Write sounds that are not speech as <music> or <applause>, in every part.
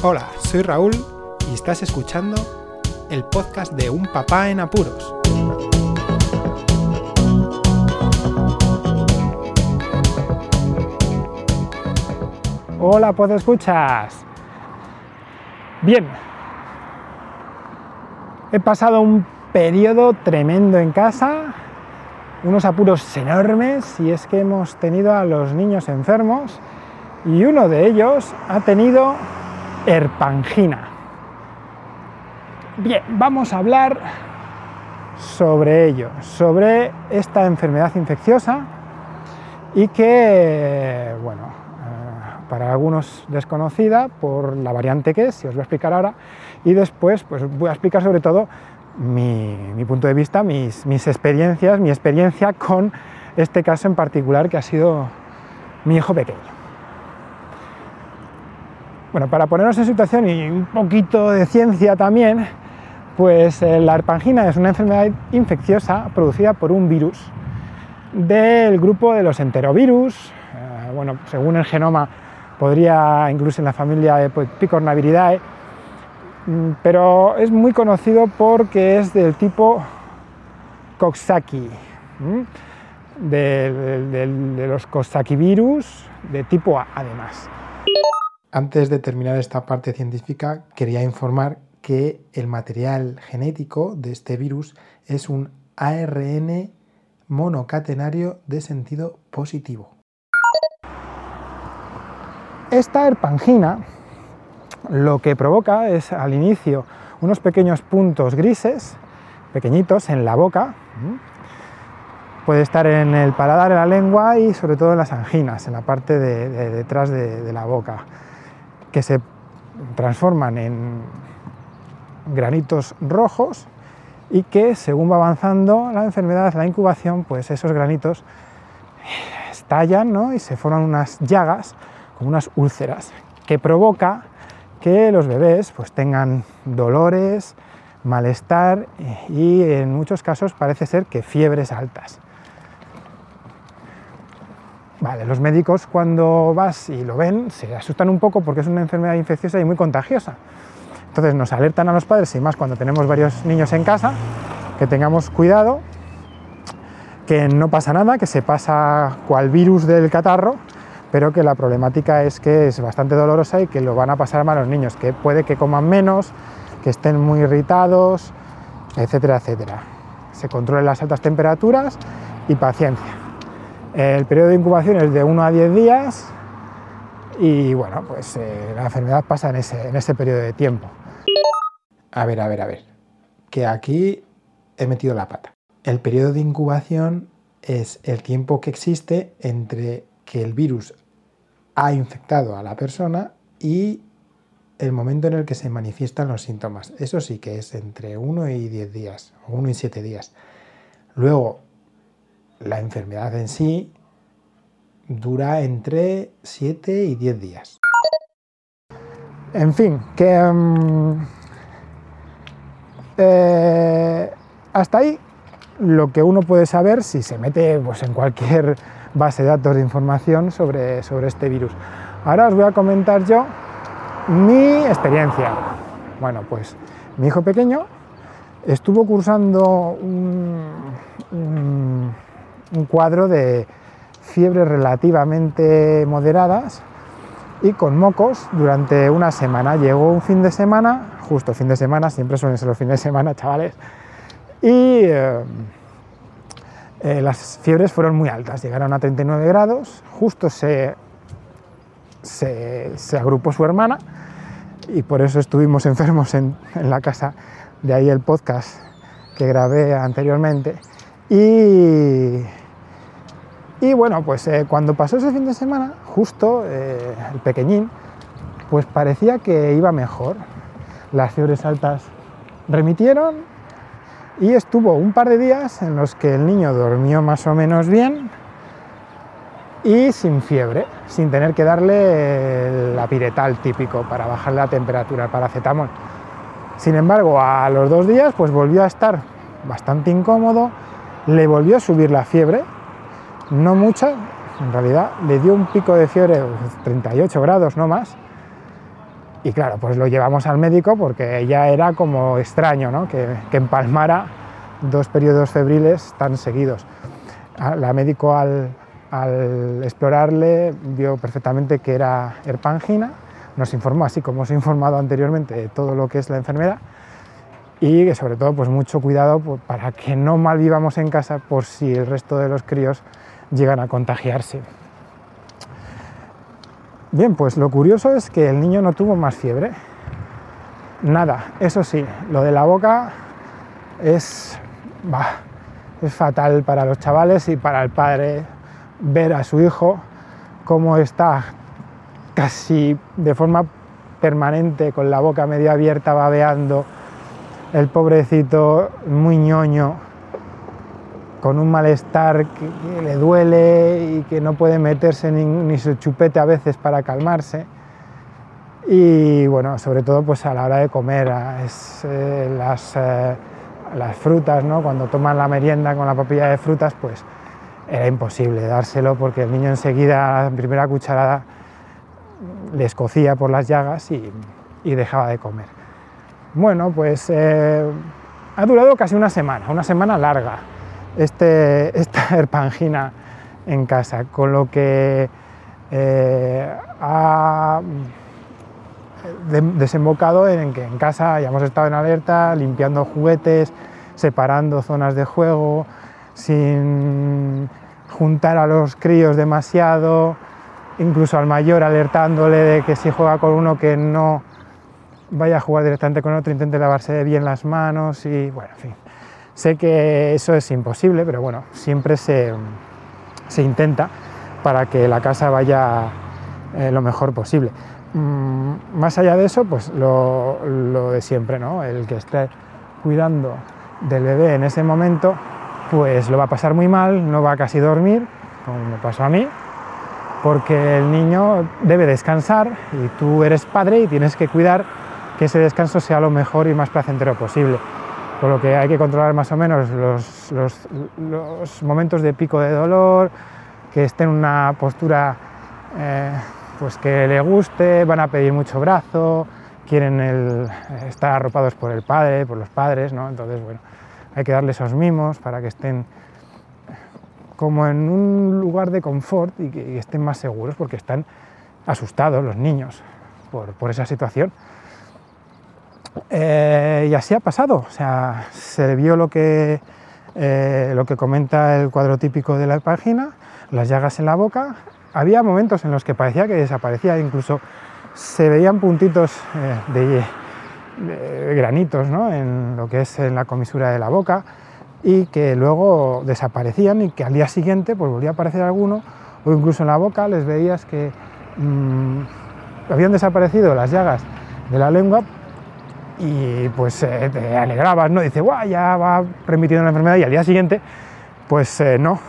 Hola, soy Raúl y estás escuchando el podcast de Un Papá en Apuros. Hola, ¿puedo escuchas? Bien. He pasado un periodo tremendo en casa, unos apuros enormes y es que hemos tenido a los niños enfermos y uno de ellos ha tenido herpangina. Bien, vamos a hablar sobre ello, sobre esta enfermedad infecciosa y que, bueno, eh, para algunos desconocida por la variante que es, si os voy a explicar ahora, y después pues voy a explicar sobre todo mi, punto de vista, mis experiencias, mi experiencia con este caso en particular que ha sido mi hijo pequeño. Bueno, para ponernos en situación y un poquito de ciencia también, pues eh, la arpangina es una enfermedad infecciosa producida por un virus del grupo de los enterovirus. Eh, bueno, según el genoma podría incluso en la familia de Picornaviridae, mm, pero es muy conocido porque es del tipo Coxsackie, de, de los Coxsackie virus de tipo A además. Antes de terminar esta parte científica, quería informar que el material genético de este virus es un ARN monocatenario de sentido positivo. Esta herpangina lo que provoca es al inicio unos pequeños puntos grises, pequeñitos en la boca, puede estar en el paladar, en la lengua y sobre todo en las anginas, en la parte de, detrás de la boca que se transforman en granitos rojos y que según va avanzando la enfermedad, la incubación, pues esos granitos estallan y se forman unas llagas, como unas úlceras, que provoca que los bebés pues, tengan dolores, malestar y en muchos casos parece ser que fiebres altas. Vale, los médicos cuando vas y lo ven se asustan un poco porque es una enfermedad infecciosa y muy contagiosa. Entonces nos alertan a los padres y más cuando tenemos varios niños en casa que tengamos cuidado, que no pasa nada, que se pasa cual virus del catarro, pero que la problemática es que es bastante dolorosa y que lo van a pasar mal los niños, que puede que coman menos, que estén muy irritados, etcétera, etcétera. Se controlen las altas temperaturas y paciencia. El periodo de incubación es de 1 a 10 días y bueno, pues eh, la enfermedad pasa en ese, en ese periodo de tiempo. A ver, a ver, a ver, que aquí he metido la pata. El periodo de incubación es el tiempo que existe entre que el virus ha infectado a la persona y el momento en el que se manifiestan los síntomas. Eso sí que es entre 1 y 10 días, o 1 y 7 días. Luego, la enfermedad en sí dura entre 7 y 10 días. En fin, que mm, eh, hasta ahí lo que uno puede saber si se mete pues, en cualquier <laughs> base de datos de información sobre, sobre este virus. Ahora os voy a comentar yo mi experiencia. Bueno, pues mi hijo pequeño estuvo cursando un cuadro de fiebres relativamente moderadas y con mocos durante una semana. Llegó un fin de semana, justo fin de semana, siempre suelen ser los fines de semana, <laughs> chavales, y eh, eh, las fiebres fueron muy altas, llegaron a 39 grados, justo se, se, agrupó su hermana y por eso estuvimos <laughs> enfermos en, en la casa, de ahí el podcast que grabé anteriormente. Y, y bueno, pues eh, cuando pasó ese fin de semana, justo eh, el pequeñín, pues parecía que iba mejor. Las fiebres altas remitieron y estuvo un par de días en los que el niño durmió más o menos bien y sin fiebre, sin tener que darle la piretal típico para bajar la temperatura, el paracetamol. Sin embargo, a los dos días pues volvió a estar bastante incómodo, le volvió a subir la fiebre, no mucha, en realidad le dio un pico de fiebre, 38 grados, no más, Y claro, pues lo llevamos al médico porque ya era como extraño ¿no? que, empalmara dos periodos febriles tan seguidos. La médico al, explorarle vio perfectamente que era herpangina, nos informó, así como os he informado anteriormente, de todo lo que es la enfermedad y que sobre todo pues mucho cuidado pues, para que no malvivamos en casa por si el resto de los críos llegan a contagiarse. Bien, pues lo curioso es que el niño no tuvo más fiebre. Nada, eso sí, lo de la boca es, es fatal para los chavales y para el padre ver a su hijo cómo está casi de forma permanente con la boca medio abierta babeando, el pobrecito muy ñoño, con un malestar que, le duele y que no puede meterse ni, su chupete a veces para calmarse. Y bueno, sobre todo pues a la hora de comer, es, eh, las, eh, las frutas, ¿no? cuando toman la merienda con la papilla de frutas, pues era imposible dárselo porque el niño enseguida, la primera cucharada, le escocía por las llagas y, dejaba de comer. Bueno, pues eh, ha durado casi una semana, una semana larga, este, esta <laughs> herpangina en casa, con lo que eh, ha desembocado en que en casa ya hemos estado en alerta, limpiando juguetes, separando zonas de juego, sin juntar a los críos demasiado, incluso al mayor alertándole de que si juega con uno que no vaya a jugar directamente con otro, intente lavarse bien las manos y bueno, en fin. Sé que eso es imposible, pero bueno, siempre se, intenta para que la casa vaya eh, lo mejor posible. Mm, más allá de eso, pues lo, lo de siempre, ¿no? El que esté cuidando del bebé en ese momento pues lo va a pasar muy mal, no va a casi dormir, como me pasó a mí, porque el niño debe descansar y tú eres padre y tienes que cuidar que ese descanso sea lo mejor y más placentero posible. Por lo que hay que controlar más o menos los, momentos de pico de dolor, que esté en una postura eh, pues que le guste, van a pedir mucho brazo, quieren estar arropados por el padre, por los padres, ¿no? Entonces, bueno, hay que darles esos mimos para que estén como en un lugar de confort y que estén más seguros porque están asustados los niños por, esa situación. Eh, y así ha pasado, o sea, se vio lo que, eh, lo que comenta el cuadro típico de la página, las llagas en la boca, había momentos en los que parecía que desaparecía, incluso se veían puntitos eh, de, granitos ¿no? en lo que es en la comisura de la boca y que luego desaparecían y que al día siguiente pues volvía a aparecer alguno o incluso en la boca les veías que mm, habían desaparecido las llagas de la lengua y pues eh, te alegrabas, ¿no? Dice, guau, ya va remitiendo la enfermedad y al día siguiente pues eh, no,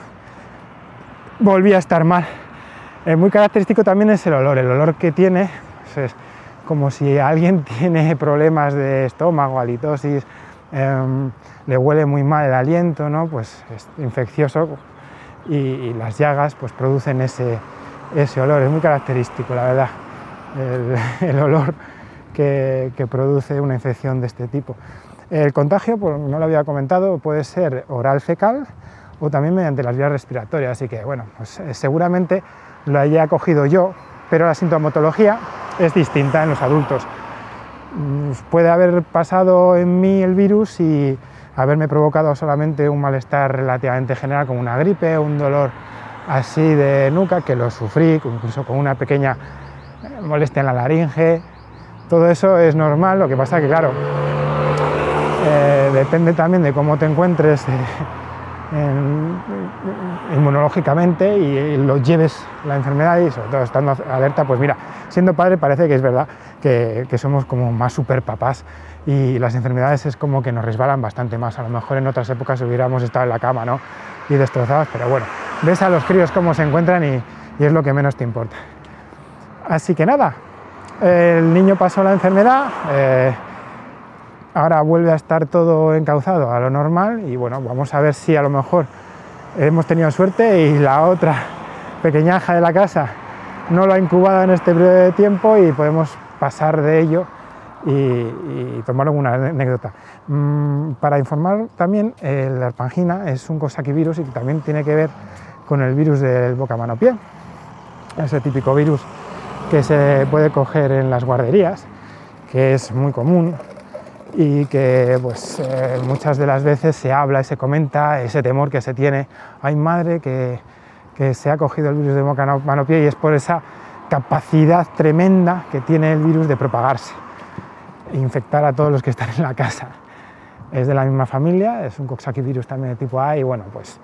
volvía a estar mal. Eh, muy característico también es el olor, el olor que tiene pues, es, como si alguien <laughs> tiene problemas de estómago, halitosis, em, le huele muy mal el aliento, ¿no? pues es infeccioso y, las llagas pues producen ese, ese, olor, es muy característico la verdad, el, <laughs> olor que, produce una infección de este tipo. El contagio, pues no lo había comentado, puede ser oral fecal o también mediante las vías respiratorias, así que bueno, pues eh, seguramente lo haya cogido yo, pero la sintomatología es distinta en los adultos. Mm, puede haber pasado en mí el virus y haberme provocado solamente un malestar relativamente general como una gripe, un dolor así de nuca, que lo sufrí, incluso con una pequeña eh, molestia en la laringe. Todo eso es normal, lo que pasa que claro, eh, depende también de cómo te encuentres eh, inmunológicamente y, lo lleves la enfermedad y sobre todo estando alerta, pues mira, siendo padre parece que es verdad que, somos como más super papás y las enfermedades es como que nos resbalan bastante más. A lo mejor en otras épocas hubiéramos estado en la cama ¿no? y destrozados, pero bueno, ves a los críos cómo se encuentran y, es lo que menos te importa. Así que nada, el niño pasó la enfermedad. Eh, ahora vuelve a estar todo encauzado a lo normal y bueno, vamos a ver si a lo mejor hemos tenido suerte y la otra pequeñaja de la casa no lo ha incubado en este periodo de tiempo y podemos pasar de ello y, tomar alguna anécdota. Mm, para informar también, la arpangina es un virus y que también tiene que ver con el virus del boca mano pie, ese típico virus que se puede coger en las guarderías, que es muy común y que pues, eh, muchas de las veces se habla y se comenta ese temor que se tiene, hay madre que, que se ha cogido el virus de pie y es por esa capacidad tremenda que tiene el virus de propagarse e infectar a todos los que están en la casa. Es de la misma familia, es un virus también de tipo A y bueno, pues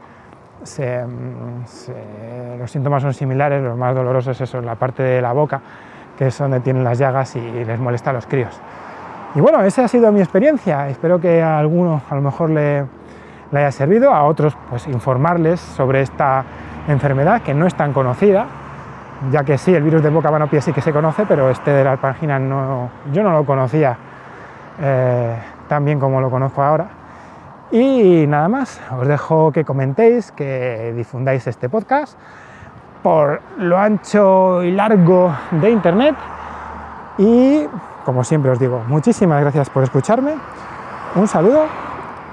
los síntomas son similares, lo más doloroso es eso, la parte de la boca, que es donde tienen las llagas y les molesta a los críos. Y bueno, esa ha sido mi experiencia, espero que a alguno a lo mejor le, haya servido, a otros pues informarles sobre esta enfermedad que no es tan conocida, ya que sí, el virus de boca mano sí que se conoce, pero este de la alpangina no, yo no lo conocía eh, tan bien como lo conozco ahora. Y nada más, os dejo que comentéis, que difundáis este podcast por lo ancho y largo de Internet. Y como siempre os digo, muchísimas gracias por escucharme, un saludo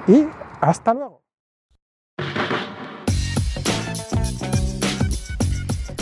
y hasta luego.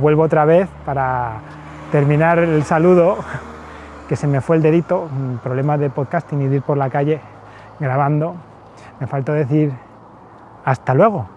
Vuelvo otra vez para terminar el saludo, que se me fue el dedito, un problema de podcasting y de ir por la calle grabando. Me faltó decir hasta luego.